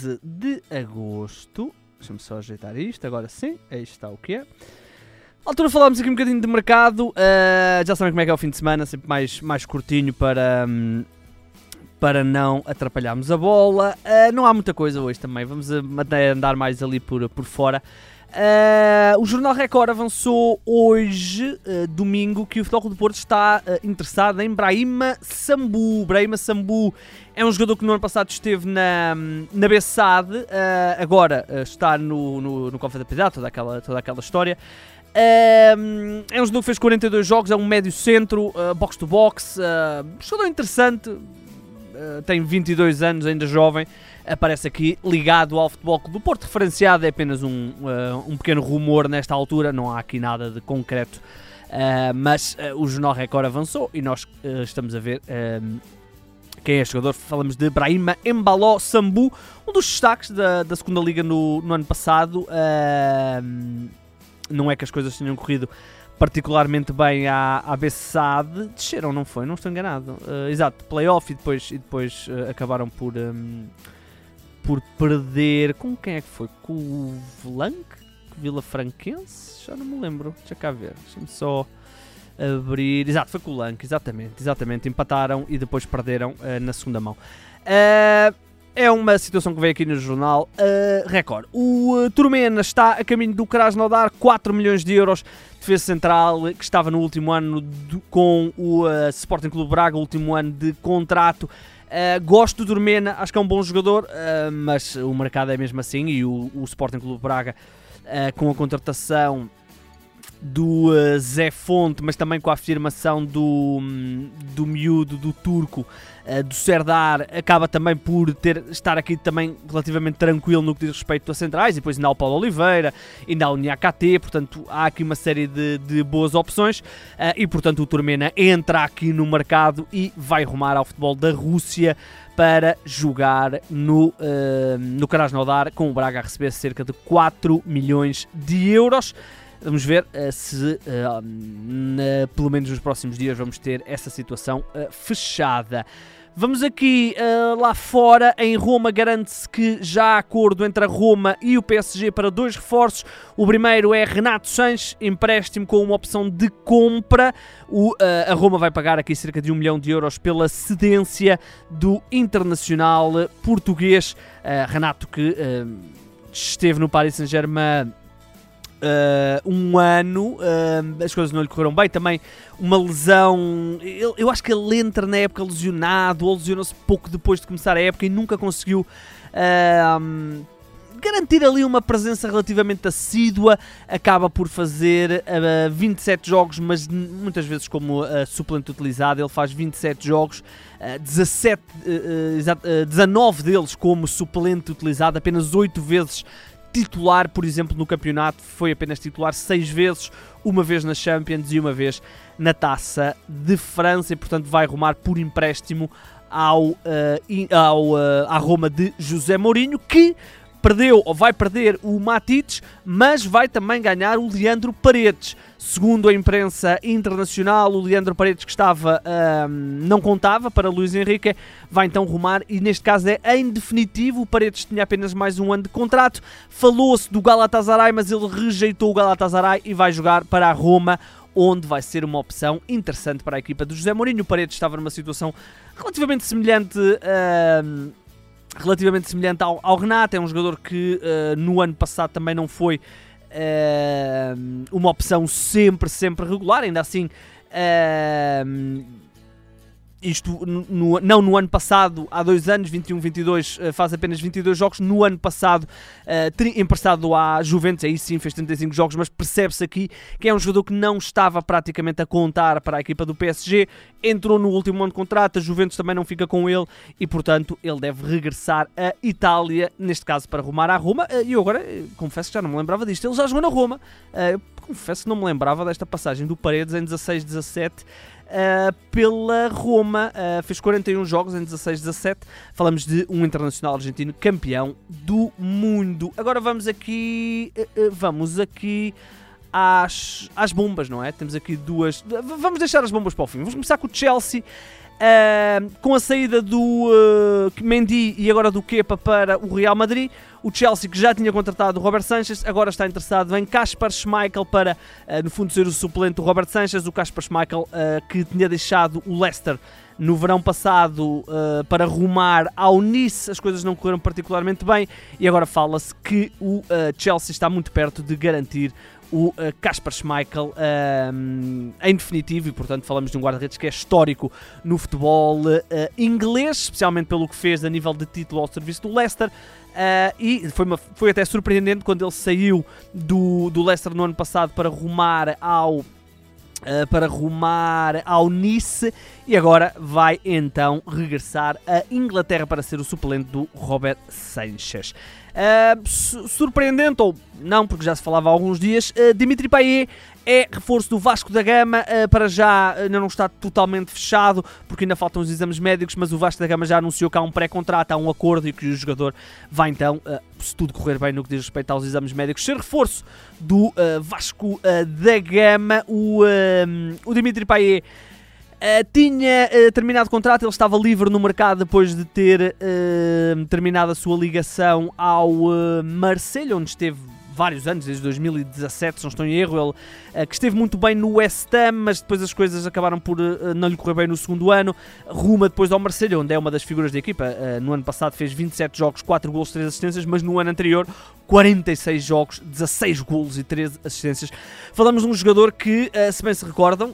13 de agosto. Deixa-me só ajeitar isto, agora sim, aí está o que é. À altura falámos aqui um bocadinho de mercado, uh, já sabem como é que é o fim de semana, sempre mais, mais curtinho para, um, para não atrapalharmos a bola. Uh, não há muita coisa hoje também, vamos até andar mais ali por, por fora. Uh, o Jornal Record avançou hoje, uh, domingo, que o Futebol do Porto está uh, interessado em Brahima Sambu. Brahima Sambu é um jogador que no ano passado esteve na, na Bessade, agora está no, no, no da Piedade, toda aquela, toda aquela história. é um jogador que fez 42 jogos, é um médio centro, box-to-box, jogador interessante, tem 22 anos, ainda jovem aparece aqui ligado ao Futebol do Porto. Referenciado é apenas um, uh, um pequeno rumor nesta altura, não há aqui nada de concreto. Uh, mas uh, o Jornal Record avançou e nós estamos a ver quem é jogador. Falamos de Brahima Embaló Sambu, um dos destaques da, da segunda Liga no, no ano passado. não é que as coisas tenham corrido particularmente bem à, à Bessade. Desceram, não foi? Não estou enganado. exato, playoff e depois, e depois acabaram por. Um, por perder. Com quem é que foi? Com o Vlank? Vila Franquense? Já não me lembro. Deixa cá ver. Deixa-me só abrir. Exato, foi com o Lank, exatamente. Exatamente. Empataram e depois perderam uh, na segunda mão. Uh, é uma situação que veio aqui no jornal uh, Record. O uh, Turmena está a caminho do Krasnodar, 4 milhões de euros. Defesa central que estava no último ano do, com o Sporting Clube Braga, último ano de contrato. Uh, gosto do Dormena, acho que é um bom jogador, uh, mas o mercado é mesmo assim e o, o Sporting Clube Braga uh, com a contratação do Zé Fonte, mas também com a afirmação do, hum, do miúdo, do turco, uh, do Serdar, acaba também por ter, estar aqui também relativamente tranquilo no que diz respeito a centrais, e depois ainda há o Paulo Oliveira, ainda há o Niakate, portanto há aqui uma série de, de boas opções, uh, e portanto o Turmena entra aqui no mercado e vai rumar ao futebol da Rússia para jogar no, uh, no Krasnodar, com o Braga a receber cerca de 4 milhões de euros. Vamos ver uh, se, uh, na, pelo menos nos próximos dias, vamos ter essa situação uh, fechada. Vamos aqui lá fora, em Roma, garante-se que já há acordo entre a Roma e o PSG para dois reforços. O primeiro é Renato Sanches, empréstimo com uma opção de compra. O, a Roma vai pagar aqui cerca de um milhão de euros pela cedência do internacional português. Renato que esteve no Paris Saint-Germain uh, um ano, uh, as coisas não lhe correram bem. Também uma lesão. Eu, eu acho que ele entra na época lesionado, ou lesionou-se pouco depois de começar a época e nunca conseguiu. Uh, garantir ali uma presença relativamente assídua, acaba por fazer uh, 27 jogos, mas muitas vezes como uh, suplente utilizado, ele faz 27 jogos, uh, 17, uh, 19 deles como suplente utilizado, apenas 8 vezes titular, por exemplo, no campeonato, foi apenas titular seis vezes, uma vez na Champions e uma vez na Taça de França, e portanto vai rumar por empréstimo ao, uh, ao, uh, à Roma de José Mourinho, que perdeu ou vai perder o Matites, mas vai também ganhar o Leandro Paredes. Segundo a imprensa internacional, o Leandro Paredes, que estava não contava para Luís Henrique, vai então rumar e neste caso é em definitivo. O Paredes tinha apenas mais um ano de contrato. Falou-se do Galatasaray, mas ele rejeitou o Galatasaray e vai jogar para a Roma onde vai ser uma opção interessante para a equipa do José Mourinho. O Paredes estava numa situação relativamente semelhante uh, relativamente semelhante ao, ao, Renato. É um jogador que uh, no ano passado também não foi uh, uma opção sempre, sempre regular. Ainda assim, uh, isto no, não no ano passado, há dois anos, 21-22, eh, faz apenas 22 jogos. No ano passado, uh, emprestado à Juventus, aí sim fez 35 jogos, mas percebe-se aqui que é um jogador que não estava praticamente a contar para a equipa do PSG. Entrou no último ano de contrato, a Juventus também não fica com ele e, portanto, ele deve regressar à Itália, neste caso para arrumar a Roma. Uh, e eu agora confesso que já não me lembrava disto. Ele já jogou na Roma. Confesso que não me lembrava desta passagem do Paredes em 16-17 uh, pela Roma. Uh, fez 41 jogos em 16-17. Falamos de um internacional argentino campeão do mundo. Agora vamos aqui. Uh, vamos aqui. Às, às bombas, não é? Temos aqui duas. Vamos deixar as bombas para o fim. Vamos começar com o Chelsea. Com a saída do Mendy e agora do Kepa para o Real Madrid, o Chelsea, que já tinha contratado o Robert Sanchez, agora está interessado em Kasper Schmeichel para, uh, no fundo, ser o suplente do Robert Sanchez. O Kasper Schmeichel, que tinha deixado o Leicester no verão passado para rumar ao Nice, as coisas não correram particularmente bem. E agora fala-se que o Chelsea está muito perto de garantir o Kasper uh, Schmeichel uh, em definitivo. E portanto falamos de um guarda-redes que é histórico no futebol uh, inglês, especialmente pelo que fez a nível de título ao serviço do Leicester. E foi, uma, foi até surpreendente quando ele saiu do, do Leicester no ano passado para rumar ao Uh, para rumar ao Nice e agora vai então regressar a Inglaterra para ser o suplente do Robert Sanchez. Uh, surpreendente ou não, porque já se falava há alguns dias, uh, Dimitri Payet é reforço do Vasco da Gama, para já ainda não está totalmente fechado, porque ainda faltam os exames médicos, mas o Vasco da Gama já anunciou que há um pré-contrato, há um acordo e que o jogador vai então, se tudo correr bem no que diz respeito aos exames médicos, ser reforço do Vasco da Gama. O, o Dimitri Payet Uh, tinha uh, terminado o contrato, ele estava livre no mercado depois de ter uh, terminado a sua ligação ao Marselha, onde esteve vários anos, desde 2017, se não estou em erro, ele que esteve muito bem no West Ham, mas depois as coisas acabaram por não lhe correr bem no segundo ano. Ruma depois ao Marselha, onde é uma das figuras da equipa. no ano passado fez 27 jogos, 4 gols, 3 assistências, mas no ano anterior 46 jogos, 16 gols e 13 assistências. Falamos de um jogador que, se bem se recordam,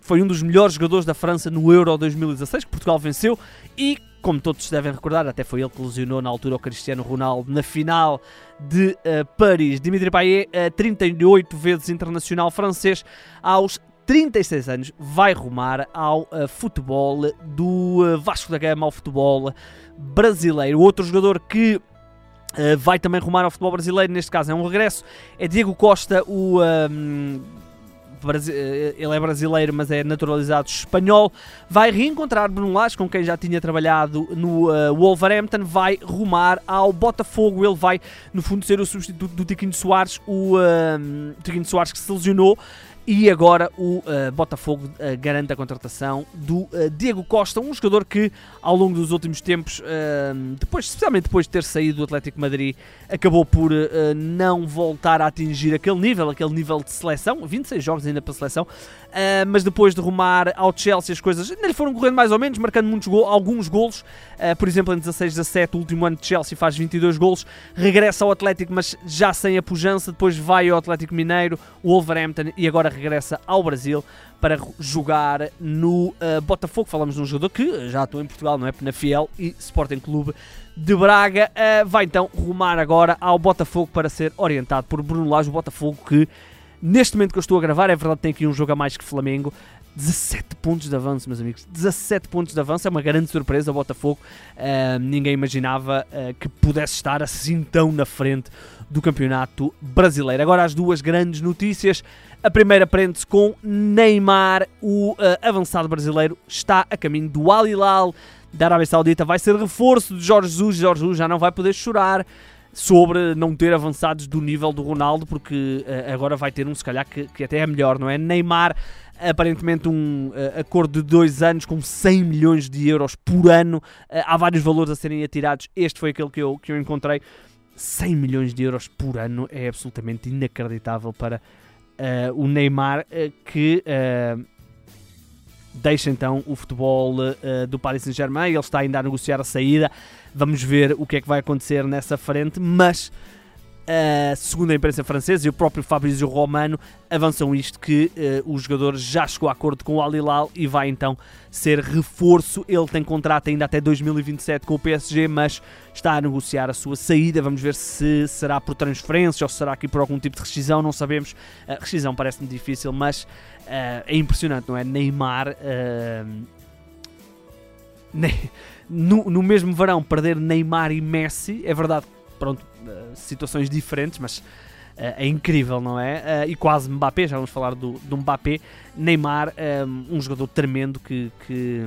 foi um dos melhores jogadores da França no Euro 2016, que Portugal venceu, e, como todos devem recordar, até foi ele que lesionou na altura o Cristiano Ronaldo na final de uh, Paris. Dimitri Payet, uh, 38 vezes internacional francês, aos 36 anos, vai rumar ao uh, futebol do Vasco da Gama, ao futebol brasileiro. Outro jogador que vai também rumar ao futebol brasileiro, neste caso é um regresso, é Diego Costa, o eh, ele é brasileiro, mas é naturalizado espanhol, vai reencontrar Bruno Lage, com quem já tinha trabalhado no uh, Wolverhampton, vai rumar ao Botafogo, ele vai, no fundo, ser o substituto do Tiquinho Soares, o uh, Tiquinho Soares que se lesionou, e agora o uh, Botafogo uh, garante a contratação do uh, Diego Costa, um jogador que ao longo dos últimos tempos, depois, especialmente depois de ter saído do Atlético Madrid, acabou por não voltar a atingir aquele nível, aquele nível de seleção, 26 jogos ainda para a seleção, mas depois de rumar ao Chelsea as coisas ainda lhe foram correndo mais ou menos, marcando muitos go alguns golos, por exemplo em 16 17, o último ano de Chelsea faz 22 golos, regressa ao Atlético mas já sem a pujança, depois vai ao Atlético Mineiro, o Wolverhampton e agora regressa ao Brasil para jogar no uh, Botafogo. Falamos de um jogador que já atua em Portugal, não é? Na Fiel e Sporting Clube de Braga. Uh, vai então rumar agora ao Botafogo para ser orientado por Bruno Lage, o Botafogo que neste momento que eu estou a gravar, é verdade tem aqui um jogo a mais que Flamengo, 17 pontos de avanço, meus amigos. 17 pontos de avanço é uma grande surpresa. O Botafogo uh, ninguém imaginava uh, que pudesse estar assim tão na frente do campeonato brasileiro. Agora, as duas grandes notícias. A primeira prende-se com Neymar, o uh, avançado brasileiro, está a caminho do Al Hilal da Arábia Saudita. Vai ser reforço de Jorge Jesus. Jorge Jesus já não vai poder chorar sobre não ter avançados do nível do Ronaldo, porque agora vai ter um, se calhar, que, que até é melhor, não é? Neymar aparentemente um uh, acordo de dois anos com 100 milhões de euros por ano. Uh, há vários valores a serem atirados. Este foi aquele que eu, que eu encontrei. 100 milhões de euros por ano é absolutamente inacreditável para uh, o Neymar, que deixa então o futebol do Paris Saint-Germain. Ele está ainda a negociar a saída. Vamos ver o que é que vai acontecer nessa frente, mas Segundo a imprensa francesa e o próprio Fabrizio Romano avançam isto que uh, o jogador já chegou a acordo com o Al Hilal e vai então ser reforço. Ele tem contrato ainda até 2027 com o PSG, mas está a negociar a sua saída. Vamos ver se será por transferência ou será aqui por algum tipo de rescisão, não sabemos. Uh, rescisão parece-me difícil, mas uh, é impressionante, não é? Neymar. Ne no, no mesmo verão, perder Neymar e Messi, é verdade pronto, uh, situações diferentes, mas uh, é incrível, não é? Uh, e quase Mbappé, já vamos falar do, do Mbappé. Neymar, um, jogador tremendo que, que,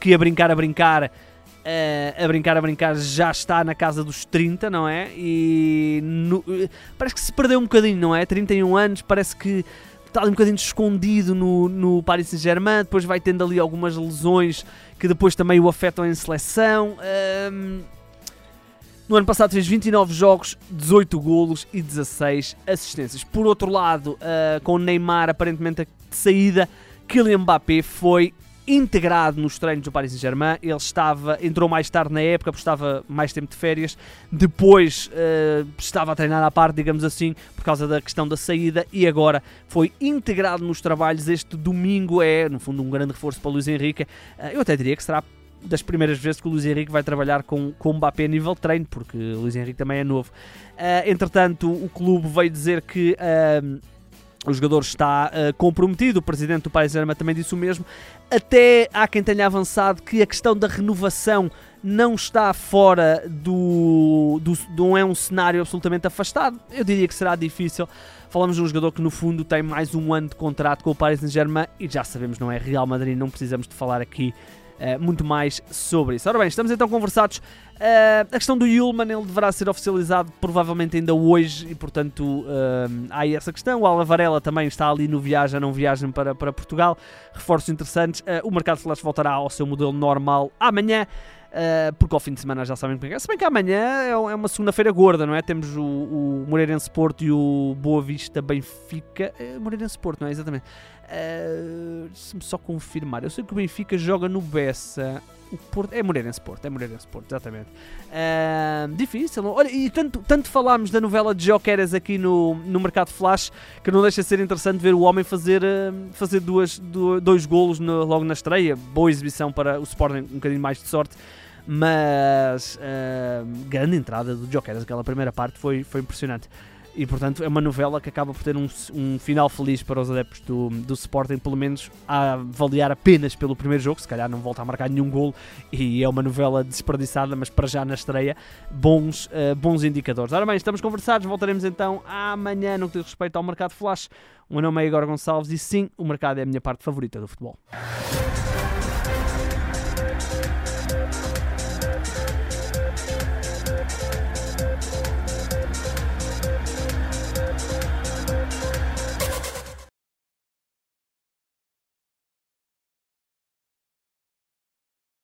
que a brincar, a brincar, a brincar, a brincar, já está na casa dos 30, não é? E no, parece que se perdeu um bocadinho, não é? 31 anos, parece que está ali um bocadinho escondido no, no Paris Saint-Germain, depois vai tendo ali algumas lesões que depois também o afetam em seleção. Um, no ano passado fez 29 jogos, 18 golos e 16 assistências. Por outro lado, uh, com Neymar aparentemente de saída, Kylian Mbappé foi integrado nos treinos do Paris Saint-Germain. Ele estava, entrou mais tarde na época, porque estava mais tempo de férias. Depois uh, estava a treinar à parte, digamos assim, por causa da questão da saída. E agora foi integrado nos trabalhos. Este domingo é, no fundo, um grande reforço para Luís Henrique. Uh, eu até diria que será das primeiras vezes que o Luís Henrique vai trabalhar com, com o Mbappé a nível treino, porque o Luís Henrique também é novo. Uh, entretanto, o clube veio dizer que uh, o jogador está uh, comprometido, o presidente do Paris Saint-Germain também disse o mesmo. Até há quem tenha avançado que a questão da renovação não está fora do, do, não é um cenário absolutamente afastado. Eu diria que será difícil. Falamos de um jogador que no fundo tem mais um ano de contrato com o Paris Saint-Germain e já sabemos não é Real Madrid, não precisamos de falar aqui Uh, muito mais sobre isso. Ora bem, estamos então conversados. Uh, a questão do Yulman, ele deverá ser oficializado provavelmente ainda hoje e, portanto, uh, há aí essa questão. O Alavarela também está ali no viagem, não viagem para, para Portugal. Reforços interessantes. o mercado de flash voltará ao seu modelo normal amanhã. Uh, porque ao fim de semana já sabem como é. Se bem que amanhã é, é uma segunda-feira gorda, não é? Temos o, o Moreirense Porto e o Boa Vista Benfica. Uh, Moreirense Porto, não é? Exatamente. Uh, Deixa-me só confirmar. Eu sei que o Benfica joga no Bessa. O Porto, é Moreirense Porto, é Moreirense Porto, exatamente. Uh, difícil. Olha, e tanto, tanto falámos da novela de Jokeres aqui no, no Mercado Flash que não deixa de ser interessante ver o homem fazer, uh, fazer duas, dois golos no, logo na estreia. Boa exibição para o Sporting, um bocadinho mais de sorte mas uh, grande entrada do Jokeres, aquela primeira parte foi, foi impressionante. E portanto é uma novela que acaba por ter um, um final feliz para os adeptos do, do Sporting, pelo menos a avaliar apenas pelo primeiro jogo. Se calhar não volta a marcar nenhum gol e é uma novela desperdiçada, mas para já na estreia, bons, uh, bons indicadores. Ora bem, estamos conversados, voltaremos então amanhã no que diz respeito ao mercado flash. O meu nome é Igor Gonçalves e sim, o mercado é a minha parte favorita do futebol.